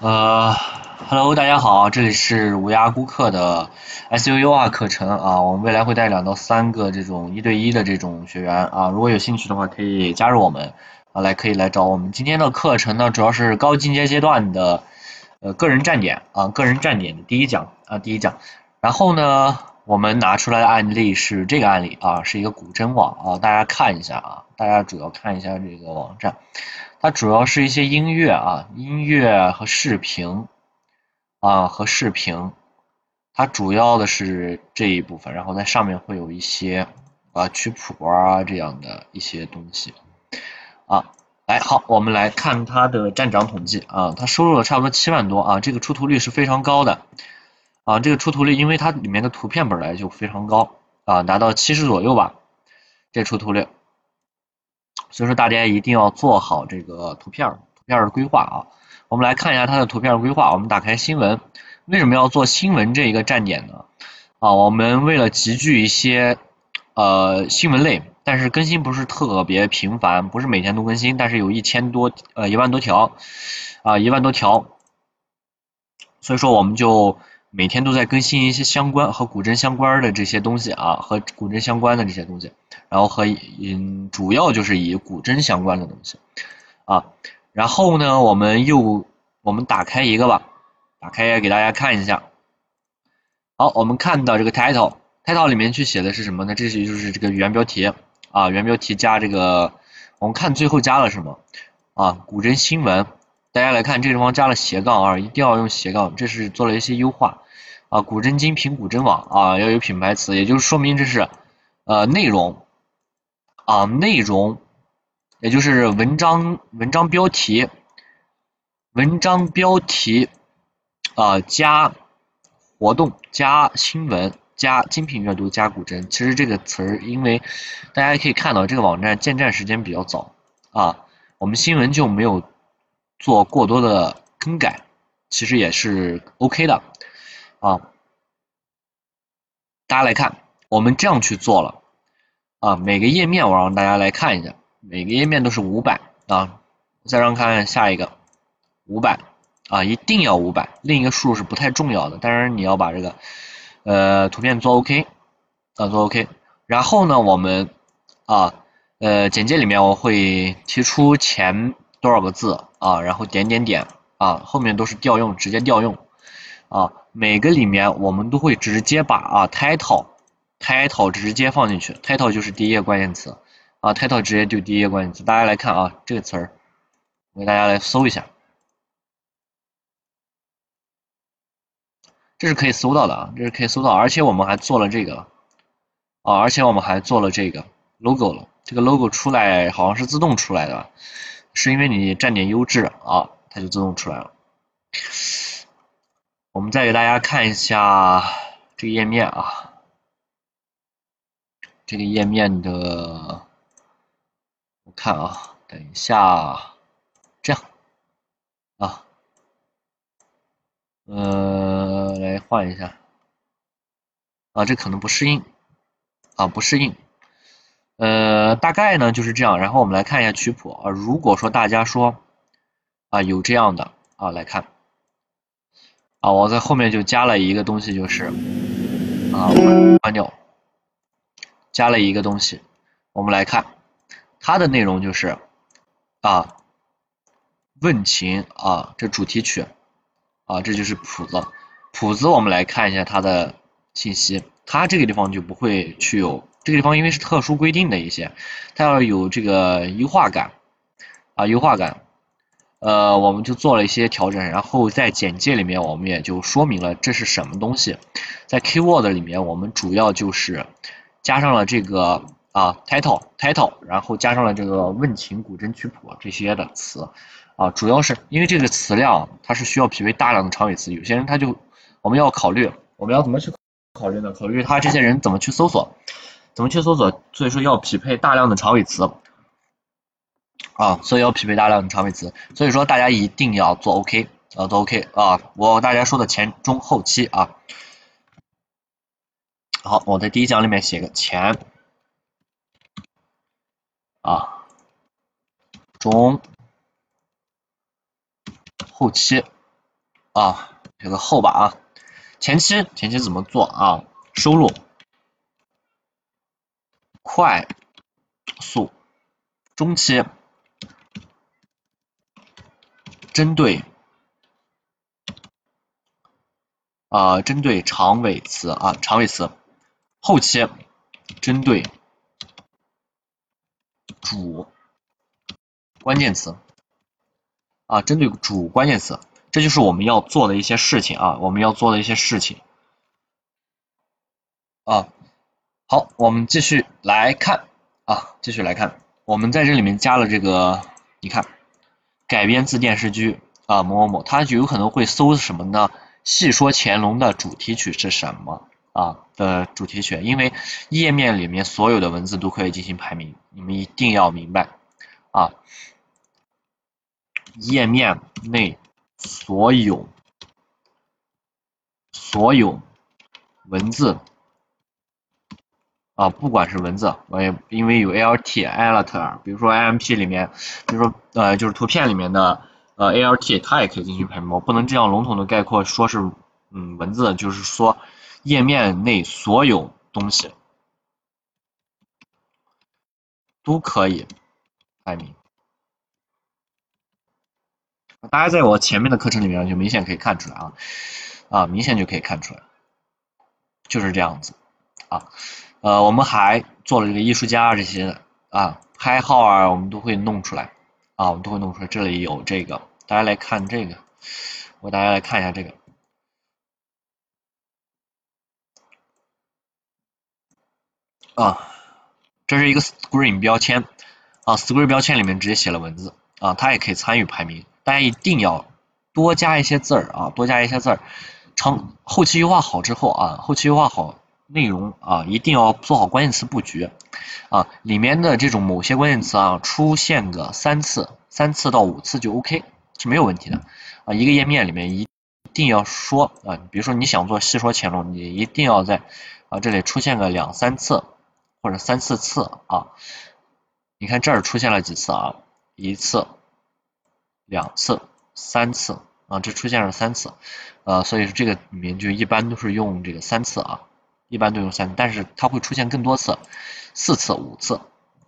呃，Hello，大家好，这里是无涯顾客的 S U U 化课程啊，我们未来会带两到三个这种一对一的这种学员啊，如果有兴趣的话可以加入我们啊，来可以来找我们。今天的课程呢，主要是高进阶阶段的呃个人站点啊，个人站点的第一讲啊，第一讲。然后呢，我们拿出来的案例是这个案例啊，是一个古筝网啊，大家看一下啊，大家主要看一下这个网站。它主要是一些音乐啊，音乐和视频啊和视频，它主要的是这一部分，然后在上面会有一些啊曲谱啊这样的一些东西啊。来，好，我们来看它的站长统计啊，它收入了差不多七万多啊，这个出图率是非常高的啊，这个出图率因为它里面的图片本来就非常高啊，达到七十左右吧，这出图率。所以说大家一定要做好这个图片图片的规划啊。我们来看一下它的图片规划。我们打开新闻，为什么要做新闻这一个站点呢？啊，我们为了集聚一些呃新闻类，但是更新不是特别频繁，不是每天都更新，但是有一千多呃一万多条啊一万多条，所以说我们就。每天都在更新一些相关和古筝相关的这些东西啊，和古筝相关的这些东西，然后和嗯，主要就是以古筝相关的东西啊。然后呢，我们又我们打开一个吧，打开给大家看一下。好，我们看到这个 title，title 里面去写的是什么呢？这些就是这个原标题啊，原标题加这个，我们看最后加了什么啊？古筝新闻。大家来看，这个地方加了斜杠啊，一定要用斜杠，这是做了一些优化啊。古筝精品古筝网啊，要有品牌词，也就是说明这是呃内容啊内容，也就是文章文章标题文章标题啊加活动加新闻加精品阅读加古筝。其实这个词儿，因为大家可以看到这个网站建站时间比较早啊，我们新闻就没有。做过多的更改，其实也是 OK 的啊。大家来看，我们这样去做了啊。每个页面我让大家来看一下，每个页面都是五百啊。再让看下一个五百啊，一定要五百。另一个数是不太重要的，当然你要把这个呃图片做 OK 啊，做 OK。然后呢，我们啊呃简介里面我会提出前。多少个字啊？然后点点点啊，后面都是调用，直接调用啊。每个里面我们都会直接把啊 title title 直接放进去，title 就是第一页关键词啊，title 直接就第一页关键词。大家来看啊，这个词儿，我给大家来搜一下，这是可以搜到的啊，这是可以搜到，而且我们还做了这个啊，而且我们还做了这个 logo 了，这个 logo 出来好像是自动出来的。是因为你站点优质啊，它就自动出来了。我们再给大家看一下这个页面啊，这个页面的，我看啊，等一下，这样啊，呃，来换一下啊，这可能不适应啊，不适应。呃，大概呢就是这样，然后我们来看一下曲谱啊。如果说大家说啊有这样的啊，来看啊，我在后面就加了一个东西，就是啊，关掉，加了一个东西，我们来看它的内容就是啊问情啊，这主题曲啊，这就是谱子，谱子我们来看一下它的信息，它这个地方就不会去有。这个地方因为是特殊规定的一些，它要有这个优化感啊，优化感，呃，我们就做了一些调整，然后在简介里面我们也就说明了这是什么东西，在 keyword 里面我们主要就是加上了这个啊 title title，然后加上了这个问情古筝曲谱这些的词啊，主要是因为这个词量它是需要匹配大量的长尾词，有些人他就我们要考虑我们要怎么去考虑呢？考虑他这些人怎么去搜索。怎么去搜索？所以说要匹配大量的长尾词啊，所以要匹配大量的长尾词。所以说大家一定要做 OK 啊，做 OK 啊。我大家说的前中后期啊。好，我在第一讲里面写个前啊，中后期啊，这个后吧啊，前期前期怎么做啊？收录快速，中期针对啊针对长尾词啊长尾词，后期针对主关键词啊针对主关键词，这就是我们要做的一些事情啊，我们要做的一些事情。啊，好，我们继续来看啊，继续来看，我们在这里面加了这个，你看，改编自电视剧啊某某某，它就有可能会搜什么呢？戏说乾隆的主题曲是什么啊的主题曲？因为页面里面所有的文字都可以进行排名，你们一定要明白啊，页面内所有所有文字。啊，不管是文字，我也因为有 alt alt，比如说 imp 里面，比如说呃，就是图片里面的呃 alt，它也可以进行排名，我不能这样笼统的概括说是嗯文字，就是说页面内所有东西都可以排名。大家在我前面的课程里面就明显可以看出来啊啊，明显就可以看出来，就是这样子啊。呃，我们还做了这个艺术家这些的啊，拍号啊，我们都会弄出来啊，我们都会弄出来。这里有这个，大家来看这个，我大家来看一下这个啊，这是一个 screen 标签啊，screen 标签里面直接写了文字啊，它也可以参与排名。大家一定要多加一些字儿啊，多加一些字儿，成后期优化好之后啊，后期优化好。内容啊，一定要做好关键词布局啊，里面的这种某些关键词啊，出现个三次，三次到五次就 OK，是没有问题的啊。一个页面里面一定要说啊，比如说你想做细说乾隆，你一定要在啊这里出现个两三次或者三四次啊。你看这儿出现了几次啊？一次、两次、三次啊，这出现了三次，呃，所以说这个里面就一般都是用这个三次啊。一般都用三次，但是它会出现更多次，四次、五次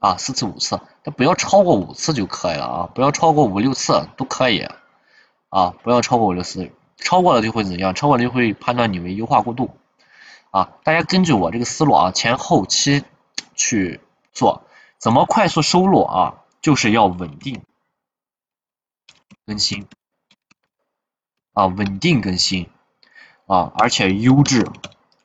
啊，四次、五次，它不要超过五次就可以了啊，不要超过五六次都可以啊，不要超过五六次，超过了就会怎样？超过了就会判断你为优化过度啊。大家根据我这个思路啊，前后期去做，怎么快速收录啊？就是要稳定更新啊，稳定更新啊，而且优质。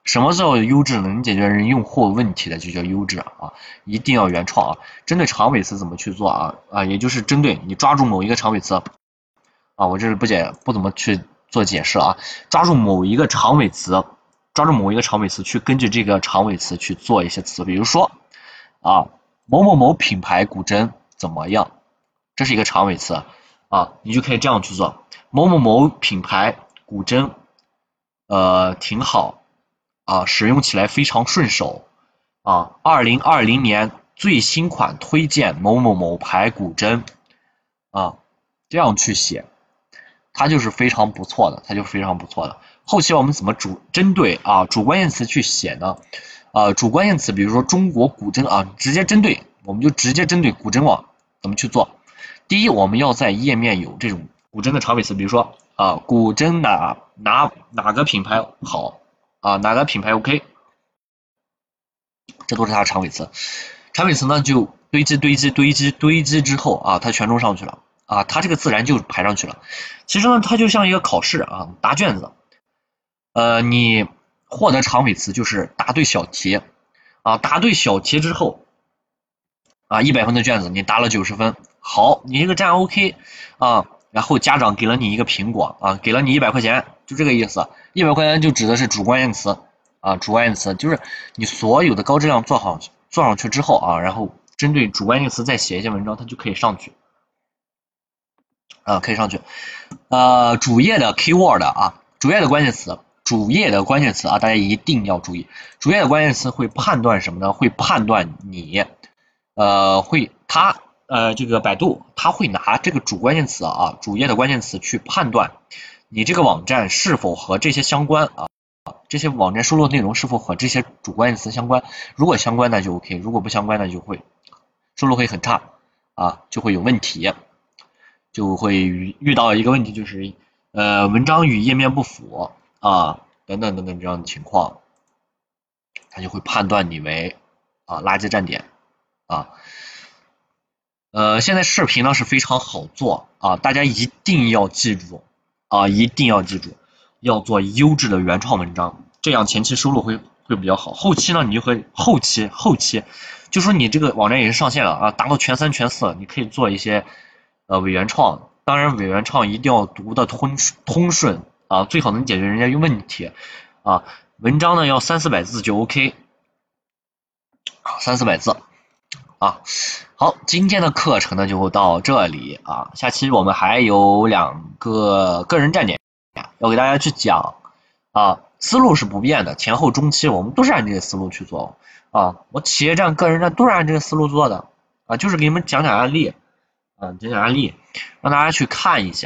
什么叫优质能解决人用户问题的就叫优质啊！一定要原创啊！针对长尾词怎么去做啊？啊，也就是针对你抓住某一个长尾词啊，我这是不解不怎么去做解释啊，抓住某一个长尾词，抓住某一个长尾词去根据这个长尾词去做一些词，比如说啊某某某品牌古筝怎么样？这是一个长尾词啊，你就可以这样去做某某某品牌古筝呃挺好。啊，使用起来非常顺手啊！二零二零年最新款推荐某某某牌古筝啊，这样去写，它就是非常不错的，它就非常不错的。后期我们怎么主针对啊主关键词去写呢？啊，主关键词，比如说中国古筝啊，直接针对，我们就直接针对古筝网怎么去做？第一，我们要在页面有这种古筝的长尾词，比如说啊，古筝哪哪哪个品牌好？啊，哪个品牌 OK？这都是它的长尾词，长尾词呢就堆积堆积堆积堆积之后啊，它全都上去了。啊，它这个自然就排上去了。其实呢，它就像一个考试啊，答卷子，呃，你获得长尾词就是答对小题。啊，答对小题之后啊，一百分的卷子你答了九十分，好，你这个站 OK 啊，然后家长给了你一个苹果啊，给了你一百块钱，就这个意思。一百块钱就指的是主关键词啊，主关键词就是你所有的高质量做好做上去之后啊，然后针对主关键词再写一些文章，它就可以上去啊，可以上去。呃，主页的 keyword 啊，主页的关键词，主页的关键词啊，大家一定要注意，主页的关键词会判断什么呢？会判断你呃，会它呃，这个百度它会拿这个主关键词啊，主页的关键词去判断。你这个网站是否和这些相关啊？这些网站输入内容是否和这些主关键词相关？如果相关那就 OK，如果不相关那就会收入会很差啊，就会有问题，就会遇到一个问题就是呃文章与页面不符啊等等等等这样的情况，他就会判断你为啊垃圾站点啊。呃，现在视频呢是非常好做啊，大家一定要记住啊，一定要记住。要做优质的原创文章，这样前期收入会会比较好。后期呢，你就会后期后期，就说你这个网站已经上线了啊，达到全三全四，你可以做一些呃伪原创。当然，伪原创一定要读的通通顺啊，最好能解决人家一个问题啊。文章呢要三四百字就 OK，三四百字啊。好，今天的课程呢就到这里啊，下期我们还有两个个人站点。要给大家去讲啊，思路是不变的，前后中期我们都是按这个思路去做啊。我企业站、个人站都是按这个思路做的啊，就是给你们讲讲案例啊，讲讲案例，让大家去看一下。